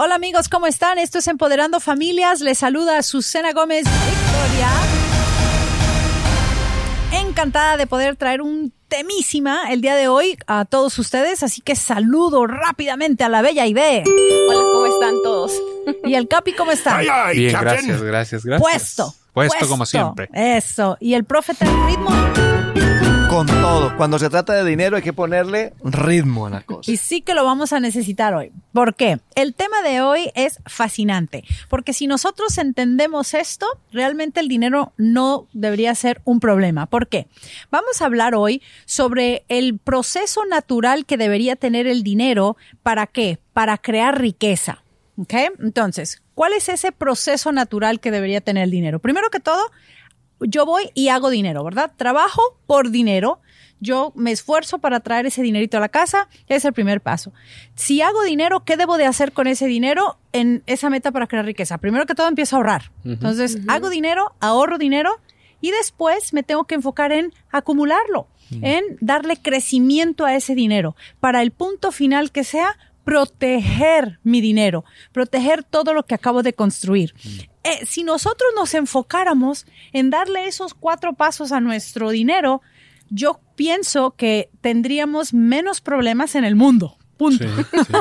Hola amigos, ¿cómo están? Esto es Empoderando Familias. Les saluda Susana Gómez Victoria. Encantada de poder traer un temísima el día de hoy a todos ustedes, así que saludo rápidamente a la bella Ide. Hola, ¿cómo están todos? ¿Y el Capi cómo está? Bien, gracias, gracias, gracias. Puesto. Puesto, como siempre. Eso. ¿Y el profeta del ritmo? Con todo. Cuando se trata de dinero hay que ponerle ritmo a la cosa. Y sí que lo vamos a necesitar hoy. ¿Por qué? El tema de hoy es fascinante, porque si nosotros entendemos esto, realmente el dinero no debería ser un problema. ¿Por qué? Vamos a hablar hoy sobre el proceso natural que debería tener el dinero. ¿Para qué? Para crear riqueza. ¿Ok? Entonces, ¿cuál es ese proceso natural que debería tener el dinero? Primero que todo, yo voy y hago dinero, ¿verdad? Trabajo por dinero. Yo me esfuerzo para traer ese dinerito a la casa, es el primer paso. Si hago dinero, ¿qué debo de hacer con ese dinero en esa meta para crear riqueza? Primero que todo empiezo a ahorrar. Entonces, hago dinero, ahorro dinero y después me tengo que enfocar en acumularlo, en darle crecimiento a ese dinero para el punto final que sea proteger mi dinero, proteger todo lo que acabo de construir. Eh, si nosotros nos enfocáramos en darle esos cuatro pasos a nuestro dinero, yo pienso que tendríamos menos problemas en el mundo. Punto.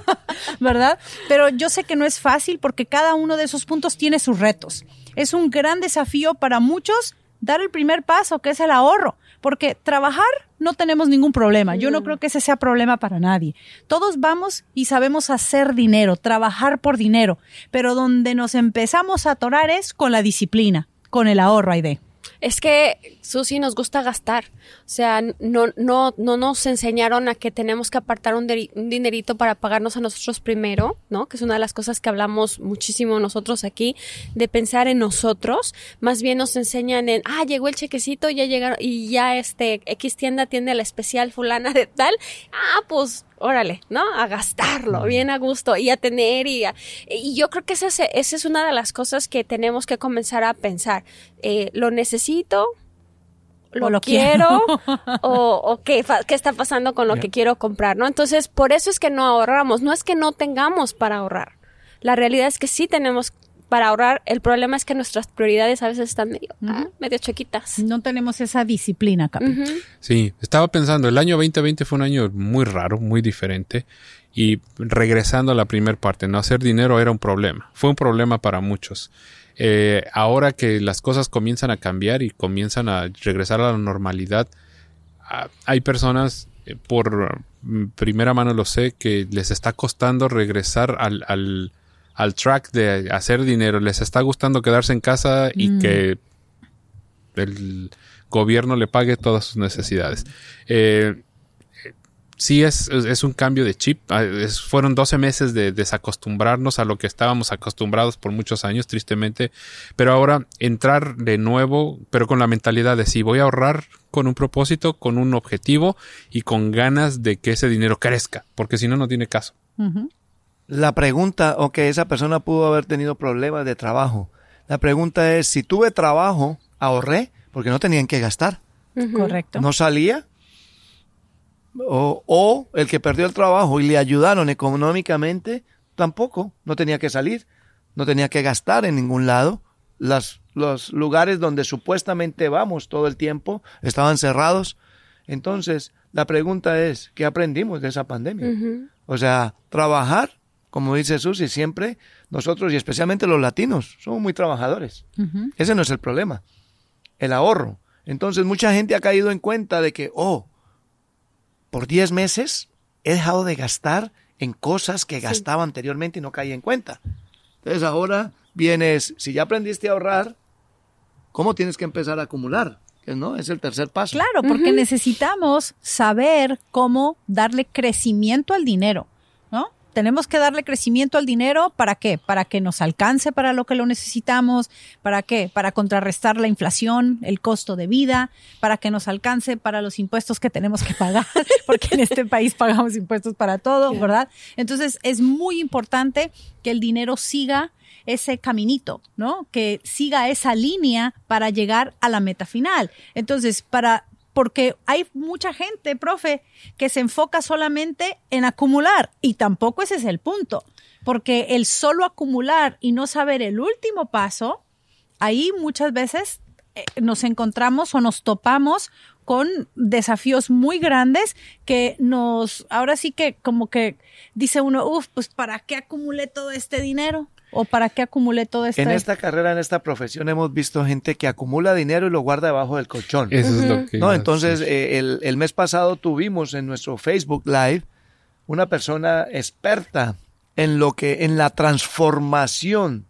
¿Verdad? Pero yo sé que no es fácil porque cada uno de esos puntos tiene sus retos. Es un gran desafío para muchos dar el primer paso, que es el ahorro, porque trabajar no tenemos ningún problema. Yo no creo que ese sea problema para nadie. Todos vamos y sabemos hacer dinero, trabajar por dinero, pero donde nos empezamos a atorar es con la disciplina, con el ahorro, Aide. Es que, Susi, nos gusta gastar. O sea, no, no, no nos enseñaron a que tenemos que apartar un, dinerito para pagarnos a nosotros primero, ¿no? Que es una de las cosas que hablamos muchísimo nosotros aquí, de pensar en nosotros. Más bien nos enseñan en, ah, llegó el chequecito, ya llegaron, y ya este, X tienda tiene la especial fulana de tal. Ah, pues órale, ¿no? A gastarlo bien a gusto y a tener y, a, y yo creo que esa es, esa es, una de las cosas que tenemos que comenzar a pensar. Eh, ¿Lo necesito? ¿Lo, lo quiero? ¿O, o qué, qué, está pasando con lo yeah. que quiero comprar? ¿no? Entonces, por eso es que no ahorramos. No es que no tengamos para ahorrar. La realidad es que sí tenemos para ahorrar. El problema es que nuestras prioridades a veces están medio, uh -huh. medio chiquitas. No tenemos esa disciplina, Capi. Uh -huh. Sí, estaba pensando, el año 2020 fue un año muy raro, muy diferente. Y regresando a la primera parte, no hacer dinero era un problema. Fue un problema para muchos. Eh, ahora que las cosas comienzan a cambiar y comienzan a regresar a la normalidad, hay personas, eh, por primera mano lo sé, que les está costando regresar al, al al track de hacer dinero, les está gustando quedarse en casa y mm. que el gobierno le pague todas sus necesidades. Eh, sí es, es, un cambio de chip. Es, fueron 12 meses de desacostumbrarnos a lo que estábamos acostumbrados por muchos años, tristemente. Pero ahora entrar de nuevo, pero con la mentalidad de si voy a ahorrar con un propósito, con un objetivo y con ganas de que ese dinero crezca, porque si no, no tiene caso. Uh -huh. La pregunta, o que esa persona pudo haber tenido problemas de trabajo. La pregunta es, si tuve trabajo, ahorré, porque no tenían que gastar. Uh -huh. Correcto. No salía. O, o, el que perdió el trabajo y le ayudaron económicamente, tampoco, no tenía que salir, no tenía que gastar en ningún lado. Las, los lugares donde supuestamente vamos todo el tiempo estaban cerrados. Entonces, la pregunta es, ¿qué aprendimos de esa pandemia? Uh -huh. O sea, trabajar como dice Susi, siempre nosotros y especialmente los latinos somos muy trabajadores. Uh -huh. Ese no es el problema. El ahorro. Entonces mucha gente ha caído en cuenta de que, oh, por 10 meses he dejado de gastar en cosas que sí. gastaba anteriormente y no caí en cuenta. Entonces ahora vienes, si ya aprendiste a ahorrar, ¿cómo tienes que empezar a acumular? ¿no? Es el tercer paso. Claro, porque uh -huh. necesitamos saber cómo darle crecimiento al dinero. Tenemos que darle crecimiento al dinero, ¿para qué? Para que nos alcance para lo que lo necesitamos, ¿para qué? Para contrarrestar la inflación, el costo de vida, para que nos alcance para los impuestos que tenemos que pagar, porque en este país pagamos impuestos para todo, ¿verdad? Entonces es muy importante que el dinero siga ese caminito, ¿no? Que siga esa línea para llegar a la meta final. Entonces, para porque hay mucha gente, profe, que se enfoca solamente en acumular y tampoco ese es el punto, porque el solo acumular y no saber el último paso, ahí muchas veces eh, nos encontramos o nos topamos con desafíos muy grandes que nos, ahora sí que como que dice uno, uff, pues ¿para qué acumulé todo este dinero? ¿O para qué acumulé todo este En esta carrera, en esta profesión, hemos visto gente que acumula dinero y lo guarda debajo del colchón. Eso es lo que... No, entonces eh, el, el mes pasado tuvimos en nuestro Facebook Live una persona experta en lo que, en la transformación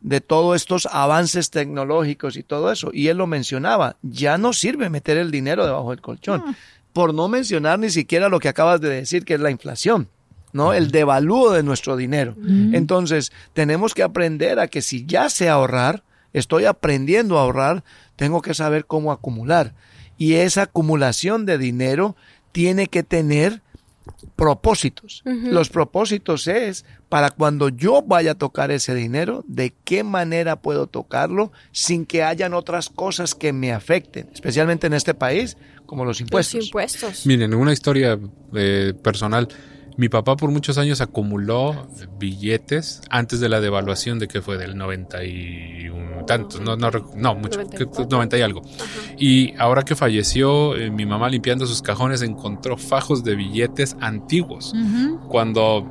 de todos estos avances tecnológicos y todo eso. Y él lo mencionaba, ya no sirve meter el dinero debajo del colchón. Por no mencionar ni siquiera lo que acabas de decir, que es la inflación. ¿No? El devalúo de nuestro dinero. Entonces, tenemos que aprender a que si ya sé ahorrar, estoy aprendiendo a ahorrar, tengo que saber cómo acumular. Y esa acumulación de dinero tiene que tener propósitos. Los propósitos es para cuando yo vaya a tocar ese dinero, de qué manera puedo tocarlo sin que hayan otras cosas que me afecten, especialmente en este país, como los impuestos. Los impuestos. Miren, una historia eh, personal. Mi papá por muchos años acumuló billetes antes de la devaluación de que fue del 91 tantos, no, no, no mucho, 94. 90 y algo. Y ahora que falleció, eh, mi mamá limpiando sus cajones encontró fajos de billetes antiguos. Cuando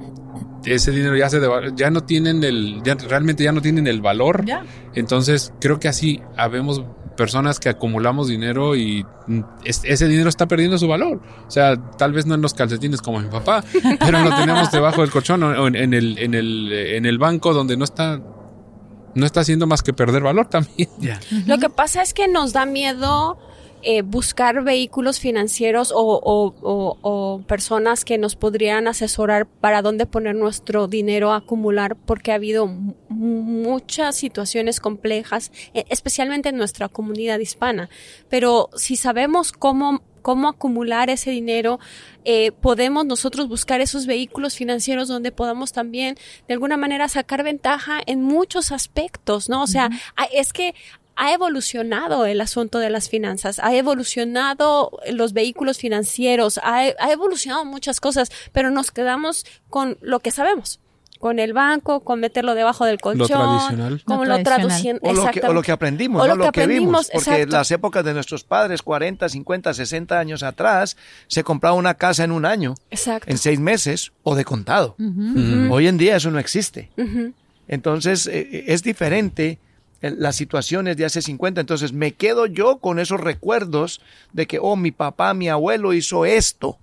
ese dinero ya se ya no tienen el, ya realmente ya no tienen el valor. Entonces, creo que así habemos personas que acumulamos dinero y es- ese dinero está perdiendo su valor. O sea, tal vez no en los calcetines como mi papá, pero lo tenemos debajo del colchón o en, en el, en, el, en el banco donde no está, no está haciendo más que perder valor también. Lo que pasa es que nos da miedo eh, buscar vehículos financieros o, o- o- o personas que nos podrían asesorar para dónde poner nuestro dinero a acumular porque ha habido muchas situaciones complejas, eh, especialmente en nuestra comunidad hispana. Pero si sabemos cómo cómo acumular ese dinero, eh, podemos nosotros buscar esos vehículos financieros donde podamos también de alguna manera sacar ventaja en muchos aspectos, ¿no? O sea, es que ha evolucionado el asunto de las finanzas, ha evolucionado los vehículos financieros, ha, ha evolucionado muchas cosas, pero nos quedamos con lo que sabemos, con el banco, con meterlo debajo del colchón, tradicional. como Lo lo, tradicional. O lo, que, o lo exactamente. que aprendimos, O ¿no? lo que vimos. aprendimos, Porque exacto. las épocas de nuestros padres, 40, 50, 60 años atrás, se compraba una casa en un año, Exacto. en seis meses o de contado. Hoy en día eso no existe. Entonces eh, es diferente eh, las situaciones de hace 50. Entonces me quedo yo con esos recuerdos de que, oh, mi papá, mi abuelo hizo esto.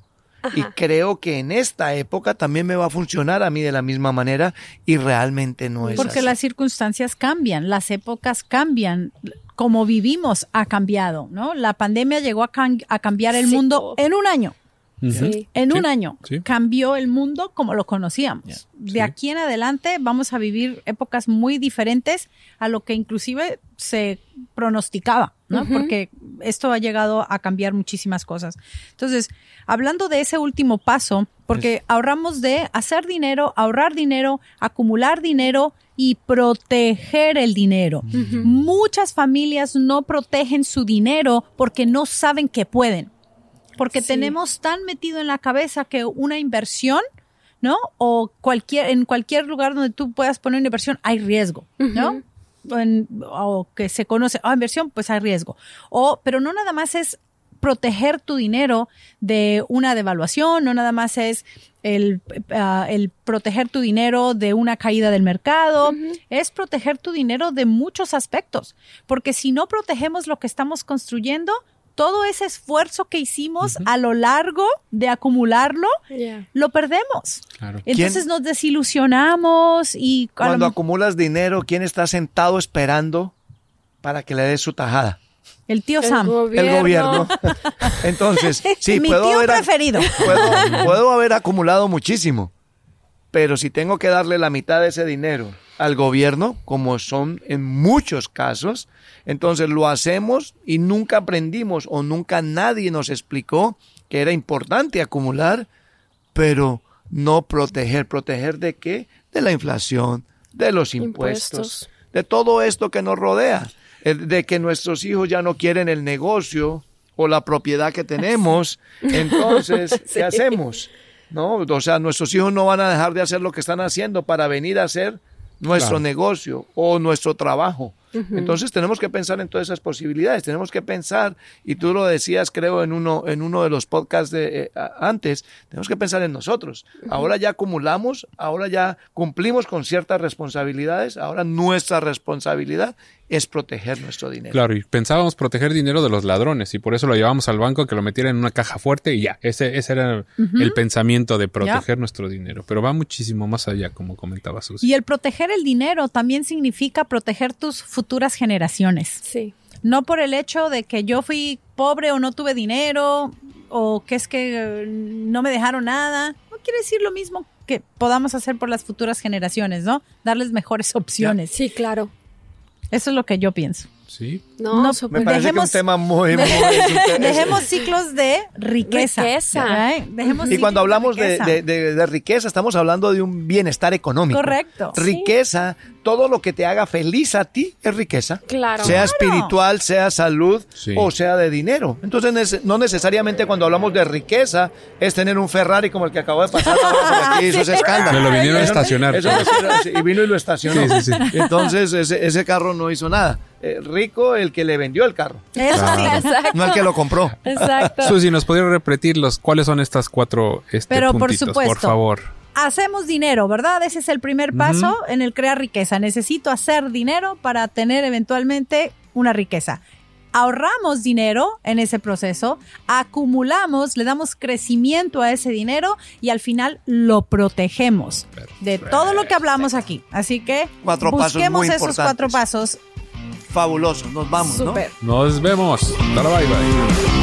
Y creo que en esta época también me va a funcionar a mí de la misma manera y realmente no es Porque así. las circunstancias cambian, las épocas cambian, como vivimos ha cambiado, ¿no? La pandemia llegó a, can- a cambiar el Sí. mundo en un año. Sí. En Sí, un año sí. cambió el mundo como lo conocíamos. De Sí. aquí en adelante vamos a vivir épocas muy diferentes a lo que inclusive se pronosticaba, ¿no? Porque esto ha llegado a cambiar muchísimas cosas. Entonces, hablando de ese último paso, porque ahorramos de hacer dinero, ahorrar dinero, acumular dinero y proteger el dinero. Muchas familias no protegen su dinero porque no saben que pueden porque Sí. tenemos tan metido en la cabeza que una inversión, ¿no? O cualquier, en cualquier lugar donde tú puedas poner una inversión, hay riesgo, ¿no? O en- o que se conoce, ah, inversión, pues hay riesgo. O, pero no nada más es proteger tu dinero de una devaluación, no nada más es el, ah, el proteger tu dinero de una caída del mercado, es proteger tu dinero de muchos aspectos, porque si no protegemos lo que estamos construyendo, todo ese esfuerzo que hicimos a lo largo de acumularlo, Yeah. lo perdemos. Claro. Entonces nos desilusionamos y lo Cuando acumulas dinero, ¿quién está sentado esperando para que le des su tajada? el tío El Sam, gobierno. El gobierno. Entonces, sí, mi puedo tío haber, preferido. puedo, puedo haber acumulado muchísimo, pero si tengo que darle la mitad de ese dinero al gobierno, como son en muchos casos, entonces lo hacemos y nunca aprendimos o nunca nadie nos explicó que era importante acumular, pero no proteger. ¿Proteger de qué? De la inflación, de los impuestos, Impuestos. de todo esto que nos rodea, el- de que nuestros hijos ya no quieren el negocio o la propiedad que tenemos, entonces, ¿qué hacemos? ¿No? O sea, nuestros hijos no van a dejar de hacer lo que están haciendo para venir a hacer nuestro Claro. negocio o nuestro trabajo. Entonces tenemos que pensar en todas esas posibilidades, tenemos que pensar, y tú lo decías creo en uno, en uno de los podcasts de eh, antes, tenemos que pensar en nosotros. Ahora ya acumulamos, ahora ya cumplimos con ciertas responsabilidades, ahora nuestra responsabilidad es proteger nuestro dinero. Claro, y pensábamos proteger dinero de los ladrones y por eso lo llevamos al banco que lo metieran en una caja fuerte y ya, ese, ese era el pensamiento de proteger nuestro dinero, pero va muchísimo más allá, como comentaba Susi. Y el proteger el dinero también significa proteger tus futuras generaciones. Sí. No por el hecho de que yo fui pobre o no tuve dinero o que es que eh, no me dejaron nada. No quiere decir lo mismo que podamos hacer por las futuras generaciones, ¿no? Darles mejores opciones. Sí, claro. Eso es lo que yo pienso. Sí, No, No. Me parece que Dejemos- es un tema muy, muy... Dejemos ciclos de riqueza. Riqueza. Dejemos Y cuando hablamos de, riqueza. de- de- de riqueza, estamos hablando de un bienestar económico. Correcto. Sí. Riqueza, todo lo que te haga feliz a ti es riqueza. Claro. Sea Claro. espiritual, sea salud Sí. o sea de dinero. Entonces, no necesariamente cuando hablamos de riqueza es tener un Ferrari como el que acabó de pasar aquí, hizo ese escándalo. Me lo vinieron a Eso- estacionar. eso y vino y lo estacionó. Sí, sí, sí. Entonces, ese, ese carro no hizo nada. Eh, rico el que le vendió el carro, Eso sí. Exacto. no el que lo compró. Exacto. Susi, ¿nos podría repetir los cuáles son estas cuatro este, Pero por puntitos, supuesto. por favor? hacemos dinero, ¿verdad? Ese es el primer paso en el crear riqueza. Necesito hacer dinero para tener eventualmente una riqueza. Ahorramos dinero en ese proceso, acumulamos, le damos crecimiento a ese dinero y al final lo protegemos de todo lo que hablamos aquí. Así que Cuatro pasos busquemos muy esos cuatro pasos. Fabuloso, nos vamos, ¿no? Súper. Nos vemos. Bye bye.